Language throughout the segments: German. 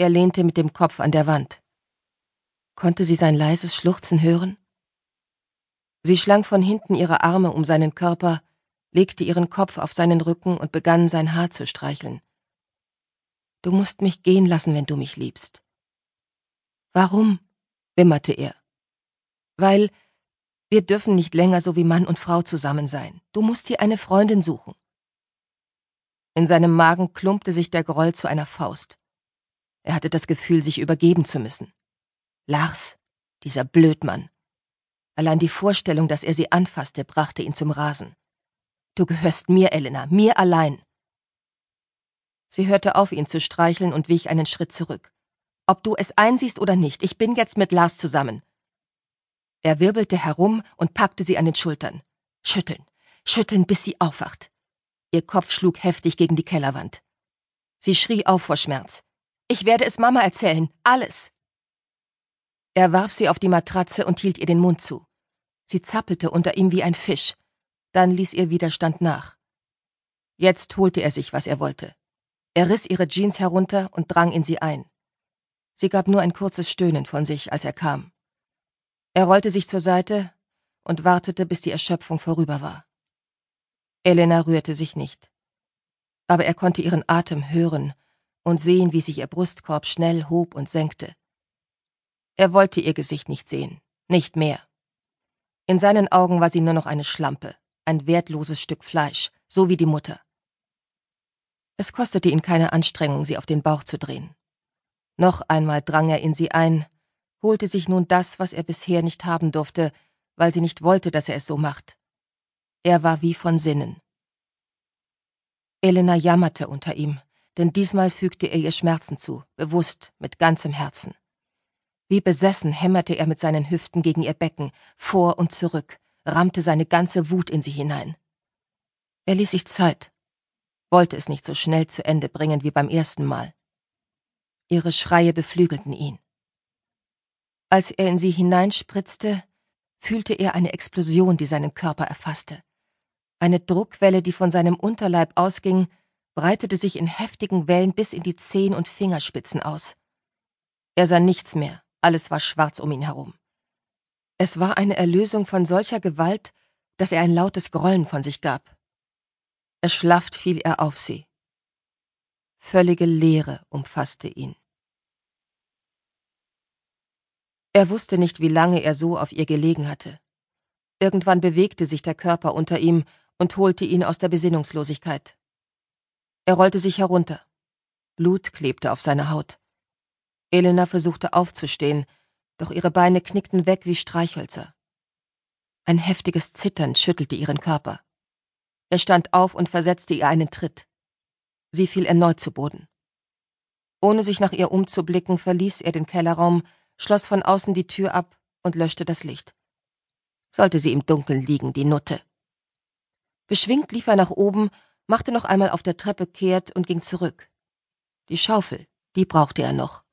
Er lehnte mit dem Kopf an der Wand. Konnte sie sein leises Schluchzen hören? Sie schlang von hinten ihre Arme um seinen Körper, legte ihren Kopf auf seinen Rücken und begann sein Haar zu streicheln. Du musst mich gehen lassen, wenn du mich liebst. Warum? wimmerte er. Weil wir dürfen nicht länger so wie Mann und Frau zusammen sein. Du musst dir eine Freundin suchen. In seinem Magen klumpte sich der Groll zu einer Faust. Er hatte das Gefühl, sich übergeben zu müssen. Lars, dieser Blödmann. Allein die Vorstellung, dass er sie anfasste, brachte ihn zum Rasen. Du gehörst mir, Elena, mir allein. Sie hörte auf, ihn zu streicheln und wich einen Schritt zurück. Ob du es einsiehst oder nicht, ich bin jetzt mit Lars zusammen. Er wirbelte herum und packte sie an den Schultern. Schütteln, schütteln, bis sie aufwacht. Ihr Kopf schlug heftig gegen die Kellerwand. Sie schrie auf vor Schmerz. Ich werde es Mama erzählen, alles. Er warf sie auf die Matratze und hielt ihr den Mund zu. Sie zappelte unter ihm wie ein Fisch. Dann ließ ihr Widerstand nach. Jetzt holte er sich, was er wollte. Er riss ihre Jeans herunter und drang in sie ein. Sie gab nur ein kurzes Stöhnen von sich, als er kam. Er rollte sich zur Seite und wartete, bis die Erschöpfung vorüber war. Elena rührte sich nicht. Aber er konnte ihren Atem hören und sehen, wie sich ihr Brustkorb schnell hob und senkte. Er wollte ihr Gesicht nicht sehen, nicht mehr. In seinen Augen war sie nur noch eine Schlampe, ein wertloses Stück Fleisch, so wie die Mutter. Es kostete ihn keine Anstrengung, sie auf den Bauch zu drehen. Noch einmal drang er in sie ein, holte sich nun das, was er bisher nicht haben durfte, weil sie nicht wollte, dass er es so macht. Er war wie von Sinnen. Elena jammerte unter ihm, denn diesmal fügte er ihr Schmerzen zu, bewusst, mit ganzem Herzen. Wie besessen hämmerte er mit seinen Hüften gegen ihr Becken, vor und zurück, rammte seine ganze Wut in sie hinein. Er ließ sich Zeit, wollte es nicht so schnell zu Ende bringen wie beim ersten Mal. Ihre Schreie beflügelten ihn. Als er in sie hineinspritzte, fühlte er eine Explosion, die seinen Körper erfasste. Eine Druckwelle, die von seinem Unterleib ausging, breitete sich in heftigen Wellen bis in die Zehen und Fingerspitzen aus. Er sah nichts mehr, alles war schwarz um ihn herum. Es war eine Erlösung von solcher Gewalt, dass er ein lautes Grollen von sich gab. Erschlafft fiel er auf sie. Völlige Leere umfasste ihn. Er wusste nicht, wie lange er so auf ihr gelegen hatte. Irgendwann bewegte sich der Körper unter ihm und holte ihn aus der Besinnungslosigkeit. Er rollte sich herunter. Blut klebte auf seiner Haut. Elena versuchte aufzustehen, doch ihre Beine knickten weg wie Streichhölzer. Ein heftiges Zittern schüttelte ihren Körper. Er stand auf und versetzte ihr einen Tritt. Sie fiel erneut zu Boden. Ohne sich nach ihr umzublicken, verließ er den Kellerraum schloss von außen die Tür ab und löschte das Licht. Sollte sie im Dunkeln liegen, die Nutte. Beschwingt lief er nach oben, machte noch einmal auf der Treppe kehrt und ging zurück. Die Schaufel, die brauchte er noch.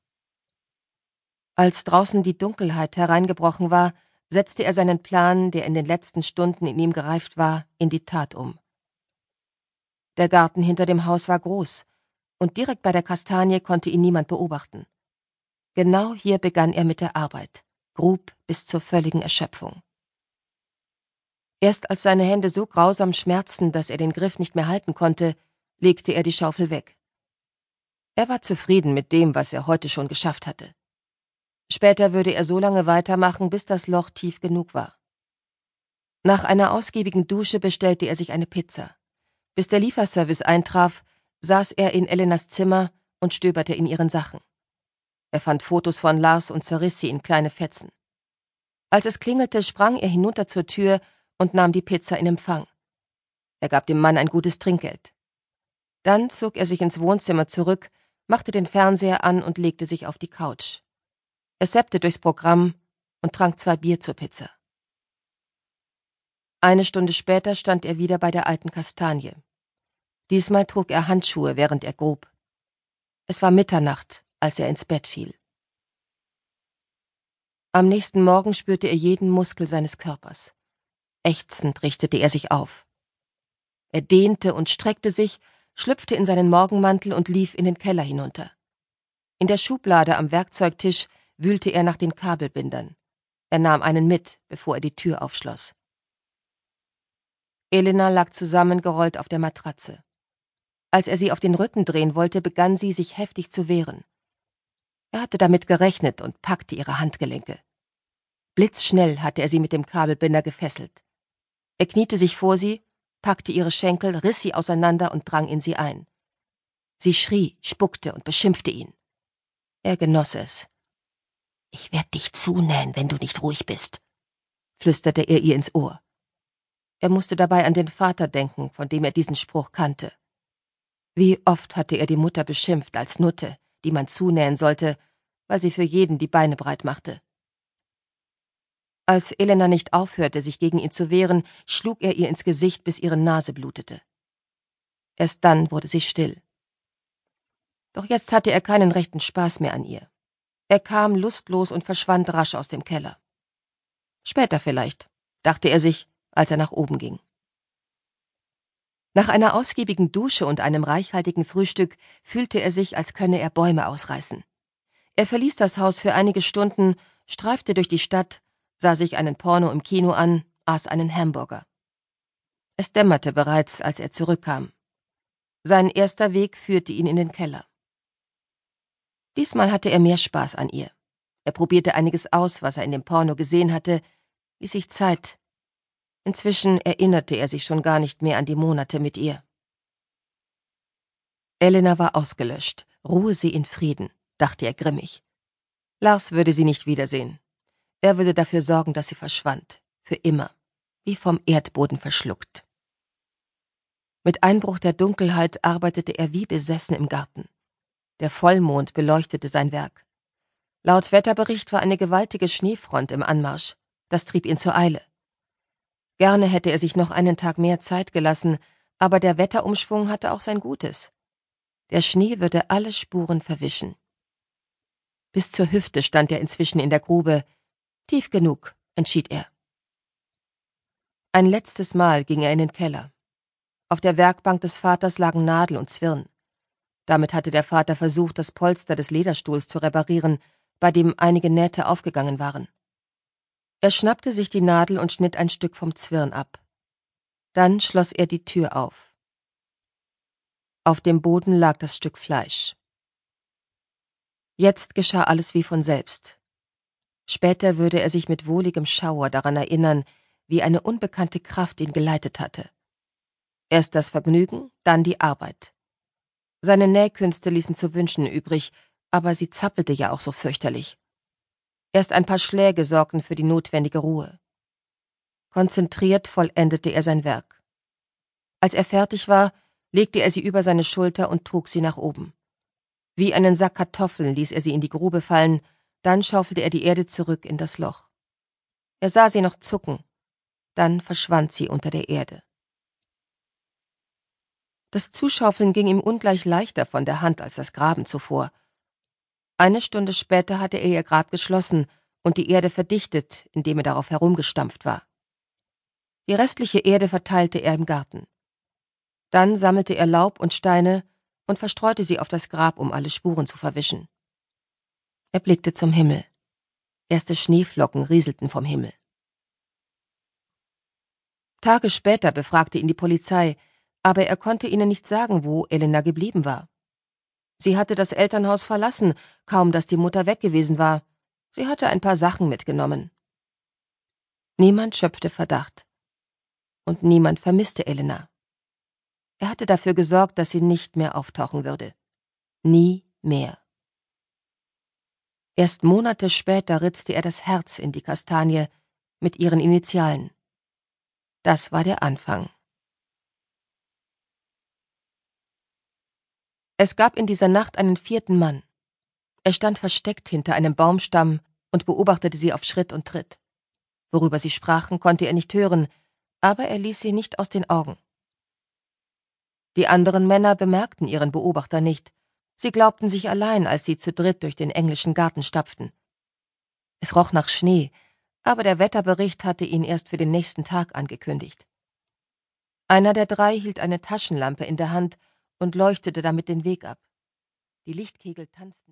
Als draußen die Dunkelheit hereingebrochen war, setzte er seinen Plan, der in den letzten Stunden in ihm gereift war, in die Tat um. Der Garten hinter dem Haus war groß, und direkt bei der Kastanie konnte ihn niemand beobachten. Genau hier begann er mit der Arbeit, grub bis zur völligen Erschöpfung. Erst als seine Hände so grausam schmerzten, dass er den Griff nicht mehr halten konnte, legte er die Schaufel weg. Er war zufrieden mit dem, was er heute schon geschafft hatte. Später würde er so lange weitermachen, bis das Loch tief genug war. Nach einer ausgiebigen Dusche bestellte er sich eine Pizza. Bis der Lieferservice eintraf, saß er in Elenas Zimmer und stöberte in ihren Sachen. Er fand Fotos von Lars und zerriss sie in kleine Fetzen. Als es klingelte, sprang er hinunter zur Tür und nahm die Pizza in Empfang. Er gab dem Mann ein gutes Trinkgeld. Dann zog er sich ins Wohnzimmer zurück, machte den Fernseher an und legte sich auf die Couch. Er seppte durchs Programm und trank zwei Bier zur Pizza. Eine Stunde später stand er wieder bei der alten Kastanie. Diesmal trug er Handschuhe, während er grub. Es war Mitternacht, als er ins Bett fiel. Am nächsten Morgen spürte er jeden Muskel seines Körpers. Ächzend richtete er sich auf. Er dehnte und streckte sich, schlüpfte in seinen Morgenmantel und lief in den Keller hinunter. In der Schublade am Werkzeugtisch wühlte er nach den Kabelbindern. Er nahm einen mit, bevor er die Tür aufschloss. Elena lag zusammengerollt auf der Matratze. Als er sie auf den Rücken drehen wollte, begann sie, sich heftig zu wehren. Er hatte damit gerechnet und packte ihre Handgelenke. Blitzschnell hatte er sie mit dem Kabelbinder gefesselt. Er kniete sich vor sie, packte ihre Schenkel, riss sie auseinander und drang in sie ein. Sie schrie, spuckte und beschimpfte ihn. Er genoss es. Ich werd dich zunähen, wenn du nicht ruhig bist, flüsterte er ihr ins Ohr. Er musste dabei an den Vater denken, von dem er diesen Spruch kannte. Wie oft hatte er die Mutter beschimpft als Nutte, die man zunähen sollte, weil sie für jeden die Beine breit machte. Als Elena nicht aufhörte, sich gegen ihn zu wehren, schlug er ihr ins Gesicht, bis ihre Nase blutete. Erst dann wurde sie still. Doch jetzt hatte er keinen rechten Spaß mehr an ihr. Er kam lustlos und verschwand rasch aus dem Keller. Später vielleicht, dachte er sich, als er nach oben ging. Nach einer ausgiebigen Dusche und einem reichhaltigen Frühstück fühlte er sich, als könne er Bäume ausreißen. Er verließ das Haus für einige Stunden, streifte durch die Stadt, sah sich einen Porno im Kino an, aß einen Hamburger. Es dämmerte bereits, als er zurückkam. Sein erster Weg führte ihn in den Keller. Diesmal hatte er mehr Spaß an ihr. Er probierte einiges aus, was er in dem Porno gesehen hatte, ließ sich Zeit. Inzwischen erinnerte er sich schon gar nicht mehr an die Monate mit ihr. Elena war ausgelöscht. Ruhe sie in Frieden, dachte er grimmig. Lars würde sie nicht wiedersehen. Er würde dafür sorgen, dass sie verschwand. Für immer. Wie vom Erdboden verschluckt. Mit Einbruch der Dunkelheit arbeitete er wie besessen im Garten. Der Vollmond beleuchtete sein Werk. Laut Wetterbericht war eine gewaltige Schneefront im Anmarsch. Das trieb ihn zur Eile. Gerne hätte er sich noch einen Tag mehr Zeit gelassen, aber der Wetterumschwung hatte auch sein Gutes. Der Schnee würde alle Spuren verwischen. Bis zur Hüfte stand er inzwischen in der Grube, Tief genug, entschied er. Ein letztes Mal ging er in den Keller. Auf der Werkbank des Vaters lagen Nadel und Zwirn. Damit hatte der Vater versucht, das Polster des Lederstuhls zu reparieren, bei dem einige Nähte aufgegangen waren. Er schnappte sich die Nadel und schnitt ein Stück vom Zwirn ab. Dann schloss er die Tür auf. Auf dem Boden lag das Stück Fleisch. Jetzt geschah alles wie von selbst. Später würde er sich mit wohligem Schauer daran erinnern, wie eine unbekannte Kraft ihn geleitet hatte. Erst das Vergnügen, dann die Arbeit. Seine Nähkünste ließen zu wünschen übrig, aber sie zappelte ja auch so fürchterlich. Erst ein paar Schläge sorgten für die notwendige Ruhe. Konzentriert vollendete er sein Werk. Als er fertig war, legte er sie über seine Schulter und trug sie nach oben. Wie einen Sack Kartoffeln ließ er sie in die Grube fallen, dann schaufelte er die Erde zurück in das Loch. Er sah sie noch zucken, dann verschwand sie unter der Erde. Das Zuschaufeln ging ihm ungleich leichter von der Hand als das Graben zuvor. Eine Stunde später hatte er ihr Grab geschlossen und die Erde verdichtet, indem er darauf herumgestampft war. Die restliche Erde verteilte er im Garten. Dann sammelte er Laub und Steine und verstreute sie auf das Grab, um alle Spuren zu verwischen. Er blickte zum Himmel. Erste Schneeflocken rieselten vom Himmel. Tage später befragte ihn die Polizei, aber er konnte ihnen nicht sagen, wo Elena geblieben war. Sie hatte das Elternhaus verlassen, kaum dass die Mutter weg gewesen war. Sie hatte ein paar Sachen mitgenommen. Niemand schöpfte Verdacht. Und niemand vermisste Elena. Er hatte dafür gesorgt, dass sie nicht mehr auftauchen würde. Nie mehr. Erst Monate später ritzte er das Herz in die Kastanie mit ihren Initialen. Das war der Anfang. Es gab in dieser Nacht einen vierten Mann. Er stand versteckt hinter einem Baumstamm und beobachtete sie auf Schritt und Tritt. Worüber sie sprachen, konnte er nicht hören, aber er ließ sie nicht aus den Augen. Die anderen Männer bemerkten ihren Beobachter nicht, Sie glaubten sich allein, als sie zu dritt durch den englischen Garten stapften. Es roch nach Schnee, aber der Wetterbericht hatte ihn erst für den nächsten Tag angekündigt. Einer der drei hielt eine Taschenlampe in der Hand und leuchtete damit den Weg ab. Die Lichtkegel tanzten.